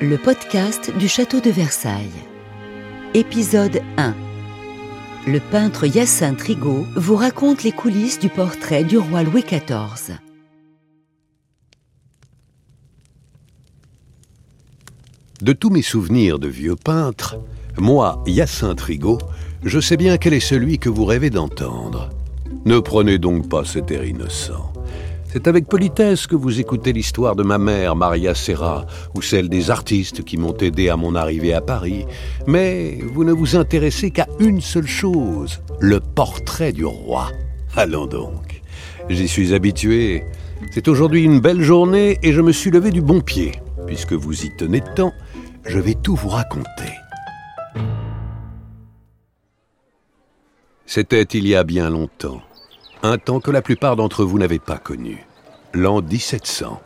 le podcast du château de Versailles. Épisode 1 Le peintre Hyacinthe Rigaud vous raconte les coulisses du portrait du roi Louis XIV. De tous mes souvenirs de vieux peintre, moi, Hyacinthe Rigaud, je sais bien quel est celui que vous rêvez d'entendre. Ne prenez donc pas cet air innocent. C'est avec politesse que vous écoutez l'histoire de ma mère, Maria Serra, ou celle des artistes qui m'ont aidé à mon arrivée à Paris. Mais vous ne vous intéressez qu'à une seule chose, le portrait du roi. Allons donc. J'y suis habitué. C'est aujourd'hui une belle journée et je me suis levé du bon pied. Puisque vous y tenez tant, je vais tout vous raconter. C'était il y a bien longtemps, un temps que la plupart d'entre vous n'avaient pas connu, l'an 1700.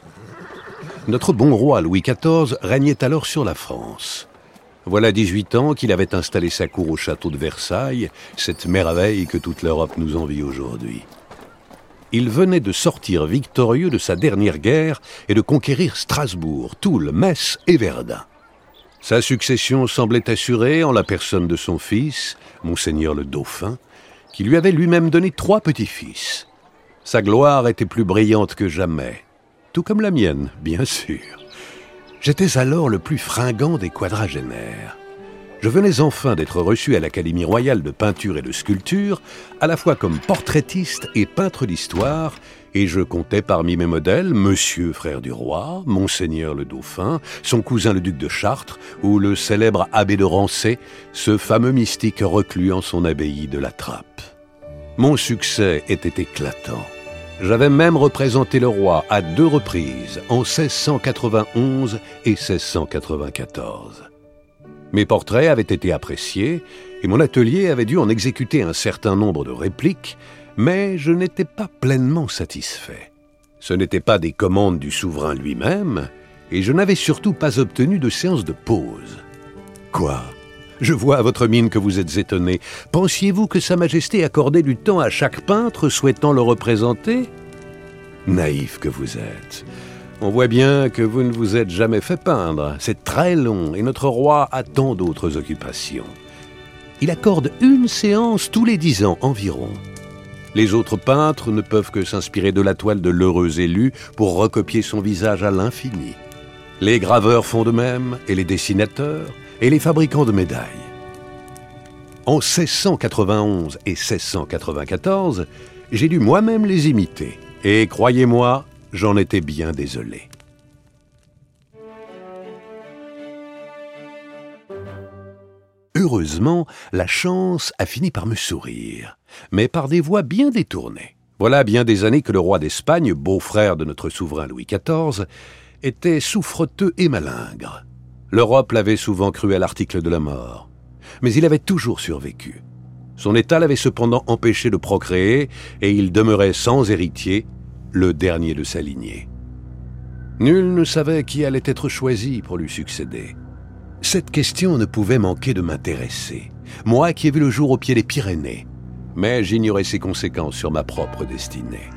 Notre bon roi Louis XIV régnait alors sur la France. Voilà 18 ans qu'il avait installé sa cour au château de Versailles, cette merveille que toute l'Europe nous envie aujourd'hui. Il venait de sortir victorieux de sa dernière guerre et de conquérir Strasbourg, Toul, Metz et Verdun. Sa succession semblait assurée en la personne de son fils, monseigneur le Dauphin, qui lui avait lui-même donné trois petits-fils. Sa gloire était plus brillante que jamais, tout comme la mienne, bien sûr. J'étais alors le plus fringant des quadragénaires. Je venais enfin d'être reçu à l'Académie royale de peinture et de sculpture, à la fois comme portraitiste et peintre d'histoire, et je comptais parmi mes modèles Monsieur frère du roi, Monseigneur le Dauphin, son cousin le duc de Chartres, ou le célèbre abbé de Rancé, ce fameux mystique reclus en son abbaye de la Trappe. Mon succès était éclatant. J'avais même représenté le roi à deux reprises, en 1691 et 1694. Mes portraits avaient été appréciés, et mon atelier avait dû en exécuter un certain nombre de répliques, mais je n'étais pas pleinement satisfait. Ce n'étaient pas des commandes du souverain lui-même, et je n'avais surtout pas obtenu de séance de pause. Quoi? Je vois à votre mine que vous êtes étonné. Pensiez-vous que Sa Majesté accordait du temps à chaque peintre souhaitant le représenter? Naïf que vous êtes. On voit bien que vous ne vous êtes jamais fait peindre. C'est très long et notre roi a tant d'autres occupations. Il accorde une séance tous les dix ans environ. Les autres peintres ne peuvent que s'inspirer de la toile de l'heureux élu pour recopier son visage à l'infini. Les graveurs font de même, et les dessinateurs, et les fabricants de médailles. En 1691 et 1694, j'ai dû moi-même les imiter, et croyez-moi, j'en étais bien désolé. Heureusement, la chance a fini par me sourire, mais par des voies bien détournées. Voilà bien des années que le roi d'Espagne, beau-frère de notre souverain Louis XIV, était souffreteux et malingre. L'Europe l'avait souvent cru à l'article de la mort, mais il avait toujours survécu. Son état l'avait cependant empêché de procréer, et il demeurait sans héritier, le dernier de sa lignée. Nul ne savait qui allait être choisi pour lui succéder. Cette question ne pouvait manquer de m'intéresser, moi qui ai vu le jour au pied des Pyrénées, mais j'ignorais ses conséquences sur ma propre destinée.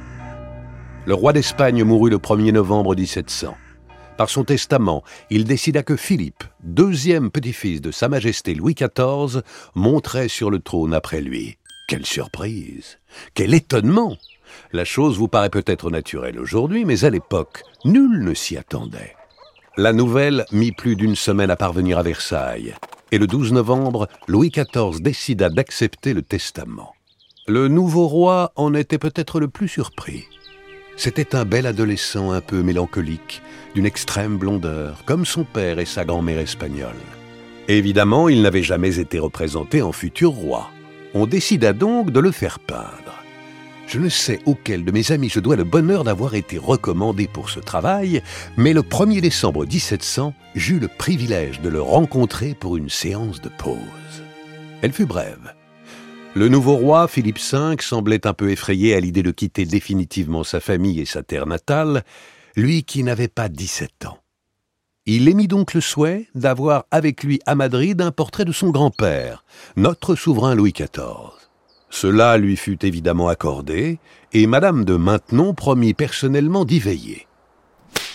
Le roi d'Espagne mourut le 1er novembre 1700. Par son testament, il décida que Philippe, deuxième petit-fils de Sa Majesté Louis XIV, monterait sur le trône après lui. Quelle surprise Quel étonnement La chose vous paraît peut-être naturelle aujourd'hui, mais à l'époque, nul ne s'y attendait. La nouvelle mit plus d'une semaine à parvenir à Versailles, et le 12 novembre, Louis XIV décida d'accepter le testament. Le nouveau roi en était peut-être le plus surpris. C'était un bel adolescent un peu mélancolique, d'une extrême blondeur, comme son père et sa grand-mère espagnole. Évidemment, il n'avait jamais été représenté en futur roi. On décida donc de le faire peindre. Je ne sais auquel de mes amis je dois le bonheur d'avoir été recommandé pour ce travail, mais le 1er décembre 1700, j'eus le privilège de le rencontrer pour une séance de pause. Elle fut brève. Le nouveau roi, Philippe V, semblait un peu effrayé à l'idée de quitter définitivement sa famille et sa terre natale, lui qui n'avait pas 17 ans. Il émit donc le souhait d'avoir avec lui à Madrid un portrait de son grand-père, notre souverain Louis XIV. Cela lui fut évidemment accordé, et Madame de Maintenon promit personnellement d'y veiller.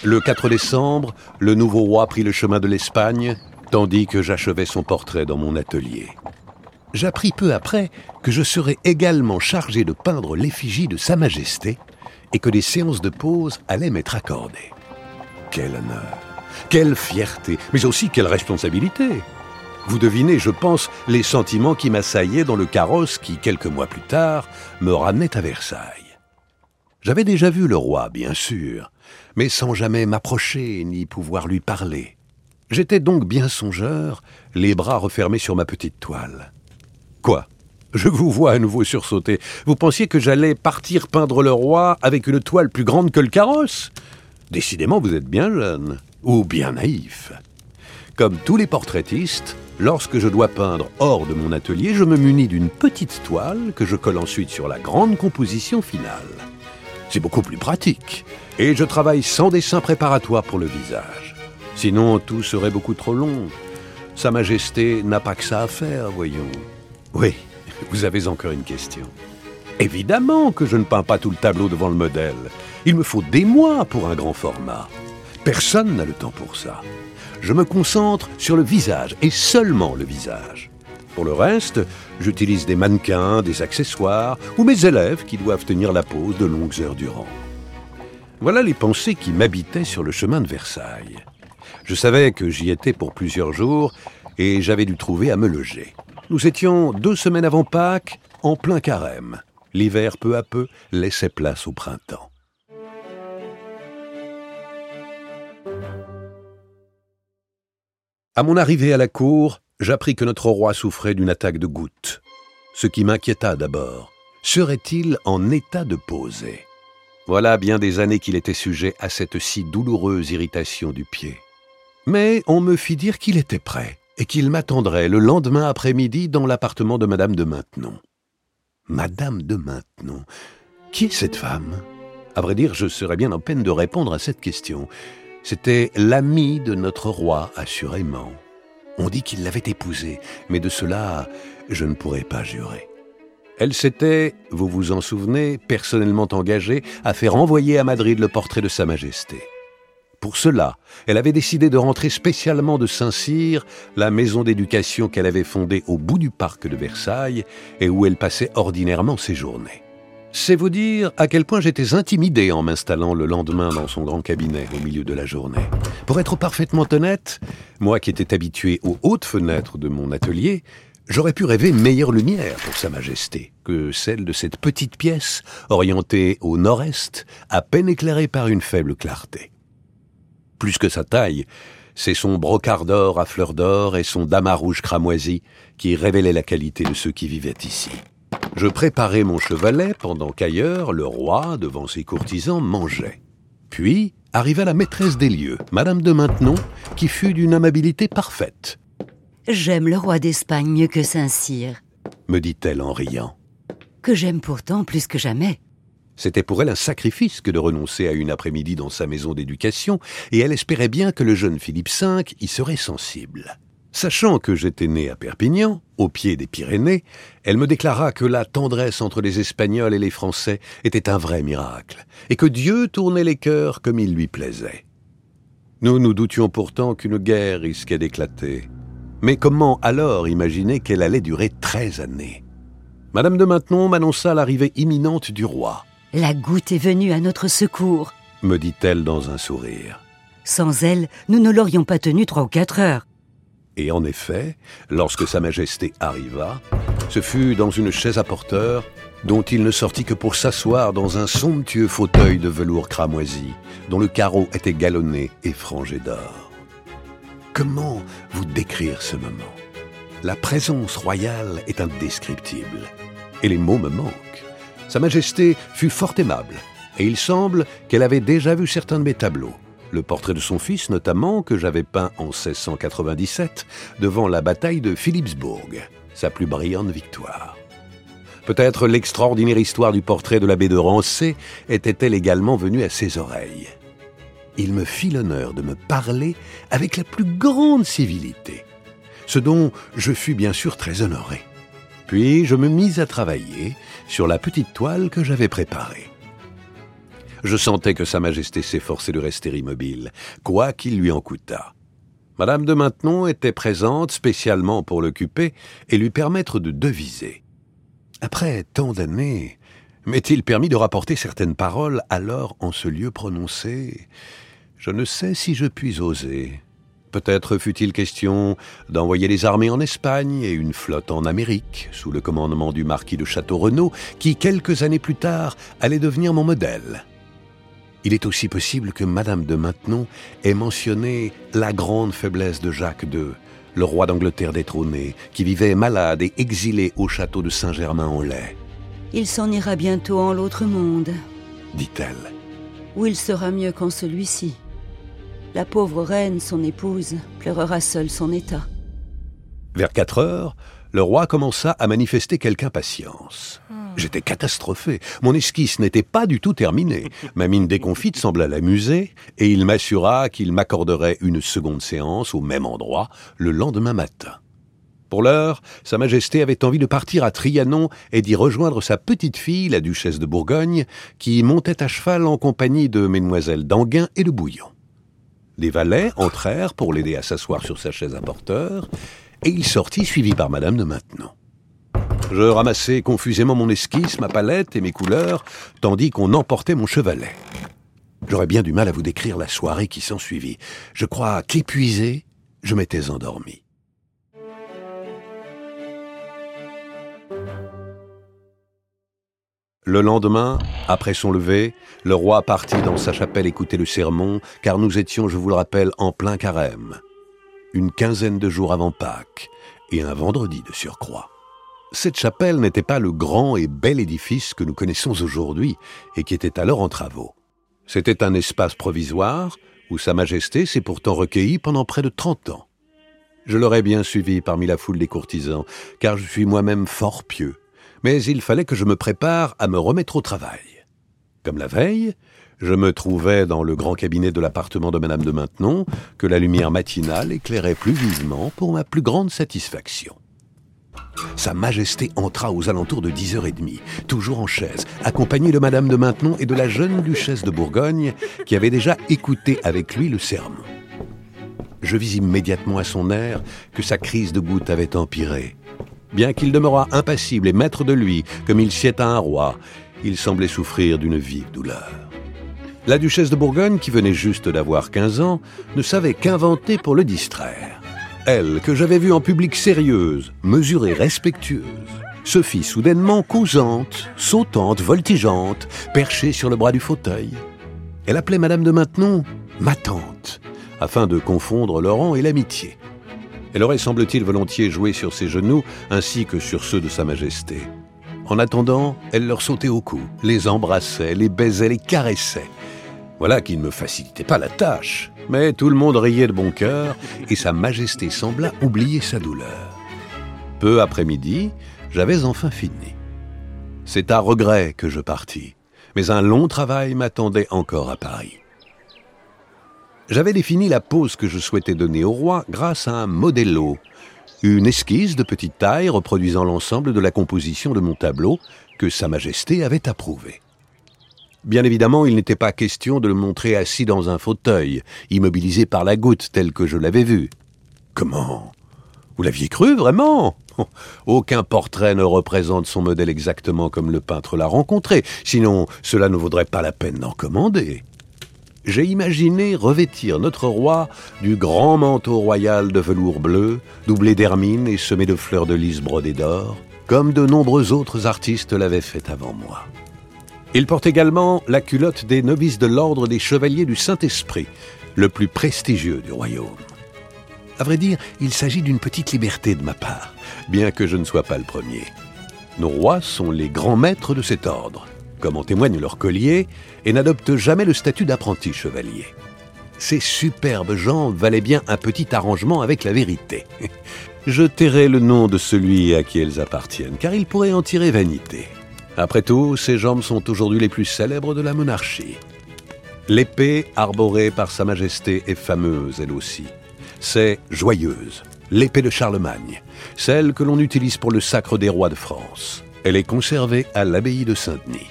Le 4 décembre, le nouveau roi prit le chemin de l'Espagne, tandis que j'achevais son portrait dans mon atelier. J'appris peu après que je serais également chargé de peindre l'effigie de Sa Majesté et que des séances de pause allaient m'être accordées. Quel honneur, quelle fierté, mais aussi quelle responsabilité. Vous devinez, je pense, les sentiments qui m'assaillaient dans le carrosse qui, quelques mois plus tard, me ramenait à Versailles. J'avais déjà vu le roi, bien sûr, mais sans jamais m'approcher ni pouvoir lui parler. J'étais donc bien songeur, les bras refermés sur ma petite toile. Je vous vois à nouveau sursauter. Vous pensiez que j'allais partir peindre le roi avec une toile plus grande que le carrosse? Décidément, vous êtes bien jeune, ou bien naïf. Comme tous les portraitistes, lorsque je dois peindre hors de mon atelier, je me munis d'une petite toile que je colle ensuite sur la grande composition finale. C'est beaucoup plus pratique, et je travaille sans dessin préparatoire pour le visage. Sinon, tout serait beaucoup trop long. Sa Majesté n'a pas que ça à faire, voyons. Oui, vous avez encore une question. Évidemment que je ne peins pas tout le tableau devant le modèle. Il me faut des mois pour un grand format. Personne n'a le temps pour ça. Je me concentre sur le visage et seulement le visage. Pour le reste, j'utilise des mannequins, des accessoires ou mes élèves qui doivent tenir la pose de longues heures durant. Voilà les pensées qui m'habitaient sur le chemin de Versailles. Je savais que j'y étais pour plusieurs jours et j'avais dû trouver à me loger. Nous étions deux semaines avant Pâques, en plein carême. L'hiver, peu à peu, laissait place au printemps. À mon arrivée à la cour, j'appris que notre roi souffrait d'une attaque de gouttes. Ce qui m'inquiéta d'abord. Serait-il en état de poser? Voilà bien des années qu'il était sujet à cette si douloureuse irritation du pied. Mais on me fit dire qu'il était prêt et qu'il m'attendrait le lendemain après-midi dans l'appartement de Madame de Maintenon. Madame de Maintenon Qui est cette femme? À vrai dire, je serais bien en peine de répondre à cette question. C'était l'amie de notre roi, assurément. On dit qu'il l'avait épousée, mais de cela, je ne pourrais pas jurer. Elle s'était, vous vous en souvenez, personnellement engagée à faire envoyer à Madrid le portrait de Sa Majesté. Pour cela, elle avait décidé de rentrer spécialement de Saint-Cyr, la maison d'éducation qu'elle avait fondée au bout du parc de Versailles et où elle passait ordinairement ses journées. C'est vous dire à quel point j'étais intimidé en m'installant le lendemain dans son grand cabinet au milieu de la journée. Pour être parfaitement honnête, moi qui étais habitué aux hautes fenêtres de mon atelier, j'aurais pu rêver meilleure lumière pour Sa Majesté que celle de cette petite pièce orientée au nord-est, à peine éclairée par une faible clarté. Plus que sa taille, c'est son brocart d'or à fleurs d'or et son damas rouge cramoisi qui révélaient la qualité de ceux qui vivaient ici. Je préparais mon chevalet pendant qu'ailleurs, le roi, devant ses courtisans, mangeait. Puis arriva la maîtresse des lieux, Madame de Maintenon, qui fut d'une amabilité parfaite. J'aime le roi d'Espagne mieux que Saint-Cyr, me dit-elle en riant. que j'aime pourtant plus que jamais. C'était pour elle un sacrifice que de renoncer à une après-midi dans sa maison d'éducation, et elle espérait bien que le jeune Philippe V y serait sensible. Sachant que j'étais né à Perpignan, au pied des Pyrénées, elle me déclara que la tendresse entre les Espagnols et les Français était un vrai miracle, et que Dieu tournait les cœurs comme il lui plaisait. Nous nous doutions pourtant qu'une guerre risquait d'éclater. Mais comment alors imaginer qu'elle allait durer treize années? Madame de Maintenon m'annonça l'arrivée imminente du roi. La goutte est venue à notre secours. me dit-elle dans un sourire. Sans elle, nous ne l'aurions pas tenu trois ou quatre heures. Et en effet, lorsque Sa Majesté arriva, ce fut dans une chaise à porteur dont il ne sortit que pour s'asseoir dans un somptueux fauteuil de velours cramoisi, dont le carreau était galonné et frangé d'or. Comment vous décrire ce moment? La présence royale est indescriptible, et les mots me manquent. Sa Majesté fut fort aimable, et il semble qu'elle avait déjà vu certains de mes tableaux. Le portrait de son fils, notamment, que j'avais peint en 1697, devant la bataille de Philipsbourg, sa plus brillante victoire. Peut-être l'extraordinaire histoire du portrait de l'abbé de Rancé était-elle également venue à ses oreilles. Il me fit l'honneur de me parler avec la plus grande civilité, ce dont je fus bien sûr très honoré. Puis je me mis à travailler sur la petite toile que j'avais préparée. Je sentais que Sa Majesté s'efforçait de rester immobile, quoi qu'il lui en coûtât. Madame de Maintenon était présente spécialement pour l'occuper et lui permettre de deviser. Après tant d'années, m'est-il permis de rapporter certaines paroles alors en ce lieu prononcées Je ne sais si je puis oser. Peut-être fut-il question d'envoyer des armées en Espagne et une flotte en Amérique, sous le commandement du marquis de Château-Renaud, qui, quelques années plus tard, allait devenir mon modèle. Il est aussi possible que Madame de Maintenon ait mentionné la grande faiblesse de Jacques II, le roi d'Angleterre détrôné, qui vivait malade et exilé au château de Saint-Germain-en-Laye. Il s'en ira bientôt en l'autre monde, dit-elle. Où il sera mieux qu'en celui-ci. La pauvre reine, son épouse, pleurera seule son état. Vers quatre heures, le roi commença à manifester quelque impatience. J'étais catastrophé. Mon esquisse n'était pas du tout terminée. Ma mine déconfite sembla l'amuser, et il m'assura qu'il m'accorderait une seconde séance au même endroit le lendemain matin. Pour l'heure, Sa Majesté avait envie de partir à Trianon et d'y rejoindre sa petite fille, la duchesse de Bourgogne, qui montait à cheval en compagnie de mesdemoiselles d'Anguin et de Bouillon. Les valets entrèrent pour l'aider à s'asseoir sur sa chaise à porteur, et il sortit suivi par Madame de Maintenon. Je ramassai confusément mon esquisse, ma palette et mes couleurs, tandis qu'on emportait mon chevalet. J'aurais bien du mal à vous décrire la soirée qui s'ensuivit. Je crois qu'épuisé, je m'étais endormi. Le lendemain, après son lever, le roi partit dans sa chapelle écouter le sermon, car nous étions, je vous le rappelle, en plein carême. Une quinzaine de jours avant Pâques, et un vendredi de surcroît. Cette chapelle n'était pas le grand et bel édifice que nous connaissons aujourd'hui, et qui était alors en travaux. C'était un espace provisoire, où Sa Majesté s'est pourtant recueillie pendant près de trente ans. Je l'aurais bien suivi parmi la foule des courtisans, car je suis moi-même fort pieux mais il fallait que je me prépare à me remettre au travail. Comme la veille, je me trouvais dans le grand cabinet de l'appartement de Madame de Maintenon, que la lumière matinale éclairait plus vivement pour ma plus grande satisfaction. Sa Majesté entra aux alentours de dix heures et demie, toujours en chaise, accompagnée de Madame de Maintenon et de la jeune duchesse de Bourgogne, qui avait déjà écouté avec lui le sermon. Je vis immédiatement à son air que sa crise de goutte avait empiré, Bien qu'il demeurât impassible et maître de lui, comme il sied à un roi, il semblait souffrir d'une vive douleur. La duchesse de Bourgogne, qui venait juste d'avoir 15 ans, ne savait qu'inventer pour le distraire. Elle, que j'avais vue en public sérieuse, mesurée, respectueuse, se fit soudainement causante, sautante, voltigeante, perchée sur le bras du fauteuil. Elle appelait Madame de Maintenon ma tante, afin de confondre rang et l'amitié. Elle aurait, semble-t-il, volontiers joué sur ses genoux ainsi que sur ceux de Sa Majesté. En attendant, elle leur sautait au cou, les embrassait, les baisait, les caressait. Voilà qui ne me facilitait pas la tâche. Mais tout le monde riait de bon cœur et Sa Majesté sembla oublier sa douleur. Peu après midi, j'avais enfin fini. C'est à regret que je partis, mais un long travail m'attendait encore à Paris. J'avais défini la pose que je souhaitais donner au roi grâce à un modello, une esquisse de petite taille reproduisant l'ensemble de la composition de mon tableau que Sa Majesté avait approuvé. Bien évidemment, il n'était pas question de le montrer assis dans un fauteuil, immobilisé par la goutte tel que je l'avais vu. Comment? Vous l'aviez cru vraiment? Aucun portrait ne représente son modèle exactement comme le peintre l'a rencontré, sinon cela ne vaudrait pas la peine d'en commander j'ai imaginé revêtir notre roi du grand manteau royal de velours bleu, doublé d'hermine et semé de fleurs de lys brodées d'or, comme de nombreux autres artistes l'avaient fait avant moi. Il porte également la culotte des novices de l'ordre des chevaliers du Saint-Esprit, le plus prestigieux du royaume. À vrai dire, il s'agit d'une petite liberté de ma part, bien que je ne sois pas le premier. Nos rois sont les grands maîtres de cet ordre comme en témoigne leur collier, et n'adoptent jamais le statut d'apprenti chevalier. Ces superbes jambes valaient bien un petit arrangement avec la vérité. Je tairai le nom de celui à qui elles appartiennent, car il pourrait en tirer vanité. Après tout, ces jambes sont aujourd'hui les plus célèbres de la monarchie. L'épée arborée par Sa Majesté est fameuse, elle aussi. C'est joyeuse, l'épée de Charlemagne, celle que l'on utilise pour le sacre des rois de France. Elle est conservée à l'abbaye de Saint-Denis.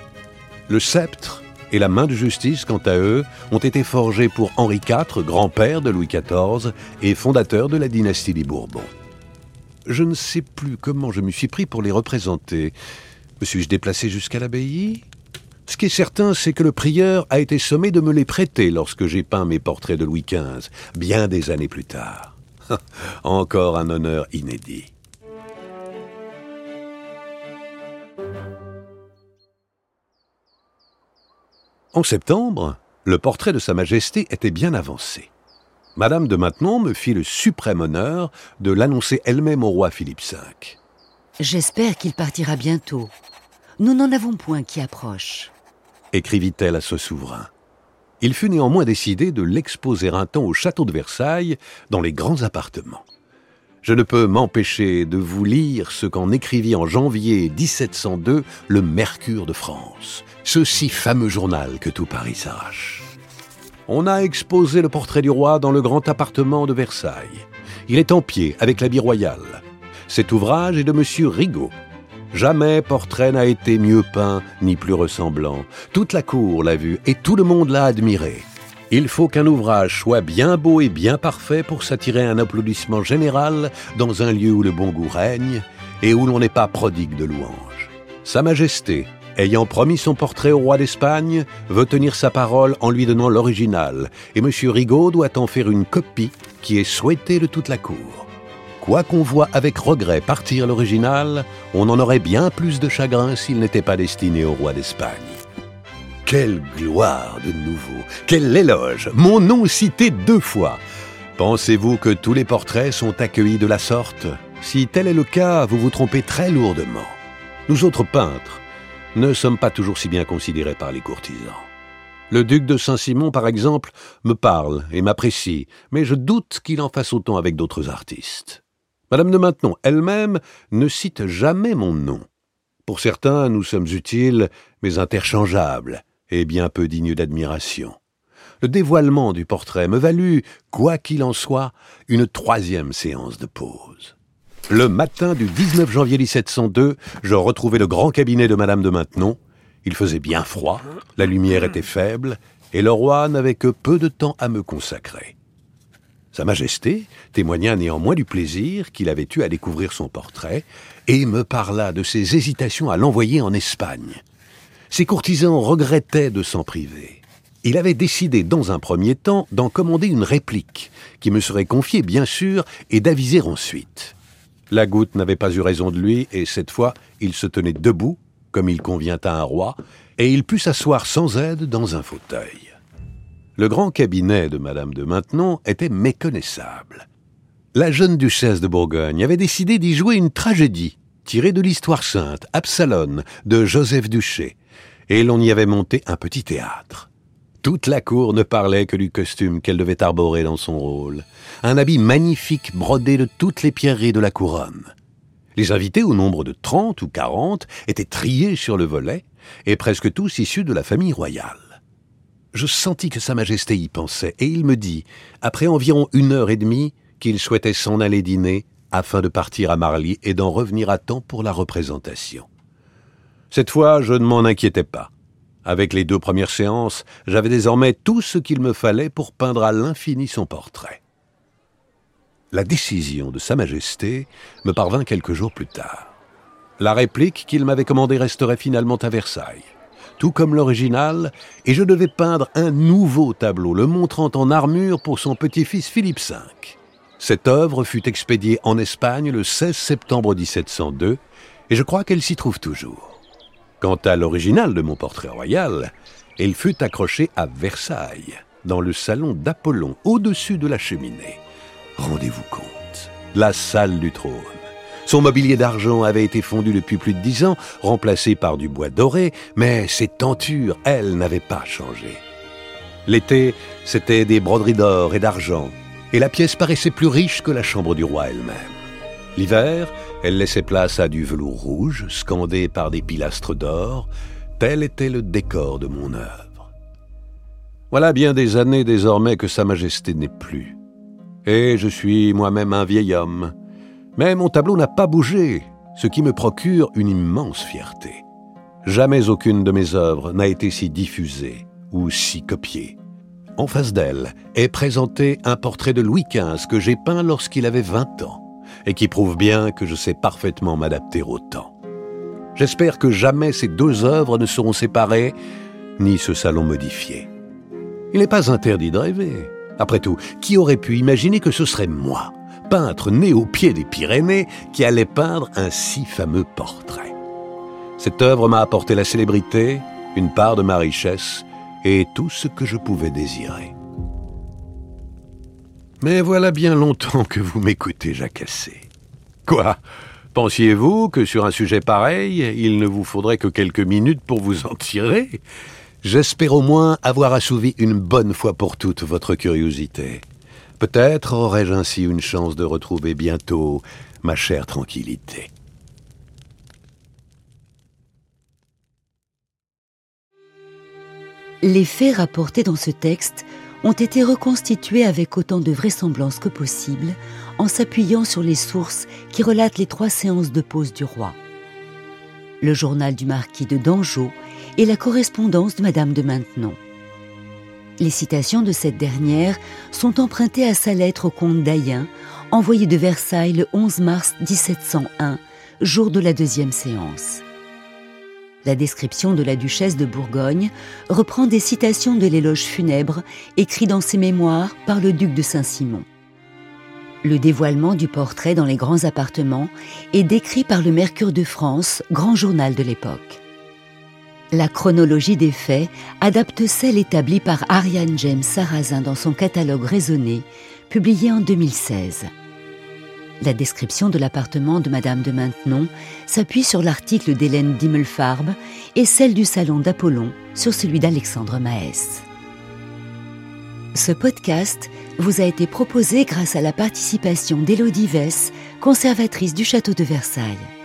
Le sceptre et la main de justice, quant à eux, ont été forgés pour Henri IV, grand-père de Louis XIV et fondateur de la dynastie des Bourbons. Je ne sais plus comment je me suis pris pour les représenter. Me suis-je déplacé jusqu'à l'abbaye? Ce qui est certain, c'est que le prieur a été sommé de me les prêter lorsque j'ai peint mes portraits de Louis XV, bien des années plus tard. Encore un honneur inédit. En septembre, le portrait de Sa Majesté était bien avancé. Madame de Maintenon me fit le suprême honneur de l'annoncer elle-même au roi Philippe V. J'espère qu'il partira bientôt. Nous n'en avons point qui approche. Écrivit-elle à ce souverain. Il fut néanmoins décidé de l'exposer un temps au château de Versailles, dans les grands appartements. Je ne peux m'empêcher de vous lire ce qu'en écrivit en janvier 1702 le Mercure de France, ce si fameux journal que tout Paris s'arrache. On a exposé le portrait du roi dans le grand appartement de Versailles. Il est en pied avec l'habit royal. Cet ouvrage est de M. Rigaud. Jamais portrait n'a été mieux peint ni plus ressemblant. Toute la cour l'a vu et tout le monde l'a admiré. Il faut qu'un ouvrage soit bien beau et bien parfait pour s'attirer un applaudissement général dans un lieu où le bon goût règne et où l'on n'est pas prodigue de louanges. Sa Majesté, ayant promis son portrait au roi d'Espagne, veut tenir sa parole en lui donnant l'original, et M. Rigaud doit en faire une copie qui est souhaitée de toute la cour. Quoi qu'on voit avec regret partir l'original, on en aurait bien plus de chagrin s'il n'était pas destiné au roi d'Espagne. Quelle gloire de nouveau Quel éloge Mon nom cité deux fois Pensez-vous que tous les portraits sont accueillis de la sorte? Si tel est le cas, vous vous trompez très lourdement. Nous autres peintres ne sommes pas toujours si bien considérés par les courtisans. Le duc de Saint-Simon, par exemple, me parle et m'apprécie, mais je doute qu'il en fasse autant avec d'autres artistes. Madame de Maintenon elle-même ne cite jamais mon nom. Pour certains, nous sommes utiles, mais interchangeables, et bien peu digne d'admiration. Le dévoilement du portrait me valut, quoi qu'il en soit, une troisième séance de pause. Le matin du 19 janvier 1702, je retrouvai le grand cabinet de Madame de Maintenon. Il faisait bien froid, la lumière était faible, et le roi n'avait que peu de temps à me consacrer. Sa Majesté témoigna néanmoins du plaisir qu'il avait eu à découvrir son portrait, et me parla de ses hésitations à l'envoyer en Espagne. Ses courtisans regrettaient de s'en priver. Il avait décidé dans un premier temps d'en commander une réplique, qui me serait confiée bien sûr, et d'aviser ensuite. La goutte n'avait pas eu raison de lui, et cette fois il se tenait debout, comme il convient à un roi, et il put s'asseoir sans aide dans un fauteuil. Le grand cabinet de Madame de Maintenon était méconnaissable. La jeune duchesse de Bourgogne avait décidé d'y jouer une tragédie, tirée de l'histoire sainte, Absalone, de Joseph Duché, et l'on y avait monté un petit théâtre. Toute la cour ne parlait que du costume qu'elle devait arborer dans son rôle, un habit magnifique brodé de toutes les pierreries de la couronne. Les invités, au nombre de trente ou quarante, étaient triés sur le volet, et presque tous issus de la famille royale. Je sentis que Sa Majesté y pensait, et il me dit, après environ une heure et demie, qu'il souhaitait s'en aller dîner afin de partir à Marly et d'en revenir à temps pour la représentation. Cette fois, je ne m'en inquiétais pas. Avec les deux premières séances, j'avais désormais tout ce qu'il me fallait pour peindre à l'infini son portrait. La décision de Sa Majesté me parvint quelques jours plus tard. La réplique qu'il m'avait commandée resterait finalement à Versailles, tout comme l'original, et je devais peindre un nouveau tableau le montrant en armure pour son petit-fils Philippe V. Cette œuvre fut expédiée en Espagne le 16 septembre 1702, et je crois qu'elle s'y trouve toujours. Quant à l'original de mon portrait royal, il fut accroché à Versailles, dans le salon d'Apollon, au-dessus de la cheminée. Rendez-vous compte, la salle du trône. Son mobilier d'argent avait été fondu depuis plus de dix ans, remplacé par du bois doré, mais ses tentures, elles, n'avaient pas changé. L'été, c'était des broderies d'or et d'argent, et la pièce paraissait plus riche que la chambre du roi elle-même. L'hiver, elle laissait place à du velours rouge, scandé par des pilastres d'or. Tel était le décor de mon œuvre. Voilà bien des années désormais que Sa Majesté n'est plus. Et je suis moi-même un vieil homme. Mais mon tableau n'a pas bougé, ce qui me procure une immense fierté. Jamais aucune de mes œuvres n'a été si diffusée ou si copiée. En face d'elle est présenté un portrait de Louis XV que j'ai peint lorsqu'il avait 20 ans et qui prouve bien que je sais parfaitement m'adapter au temps. J'espère que jamais ces deux œuvres ne seront séparées, ni ce salon modifié. Il n'est pas interdit de rêver. Après tout, qui aurait pu imaginer que ce serait moi, peintre né au pied des Pyrénées, qui allait peindre un si fameux portrait? Cette œuvre m'a apporté la célébrité, une part de ma richesse et tout ce que je pouvais désirer. Mais voilà bien longtemps que vous m'écoutez jacasser. Quoi? Pensiez-vous que sur un sujet pareil, il ne vous faudrait que quelques minutes pour vous en tirer? J'espère au moins avoir assouvi une bonne fois pour toutes votre curiosité. Peut-être aurai-je ainsi une chance de retrouver bientôt ma chère tranquillité. Les faits rapportés dans ce texte ont été reconstitués avec autant de vraisemblance que possible en s'appuyant sur les sources qui relatent les trois séances de pause du roi. Le journal du marquis de Dangeau et la correspondance de Madame de Maintenon. Les citations de cette dernière sont empruntées à sa lettre au comte d'Ayen, envoyée de Versailles le 11 mars 1701, jour de la deuxième séance. La description de la duchesse de Bourgogne reprend des citations de l'éloge funèbre écrit dans ses mémoires par le duc de Saint-Simon. Le dévoilement du portrait dans les grands appartements est décrit par le Mercure de France, grand journal de l'époque. La chronologie des faits adapte celle établie par Ariane James Sarrazin dans son catalogue raisonné, publié en 2016. La description de l'appartement de Madame de Maintenon s'appuie sur l'article d'Hélène Dimmelfarb et celle du salon d'Apollon sur celui d'Alexandre Maès. Ce podcast vous a été proposé grâce à la participation d'Élodie Vess, conservatrice du château de Versailles.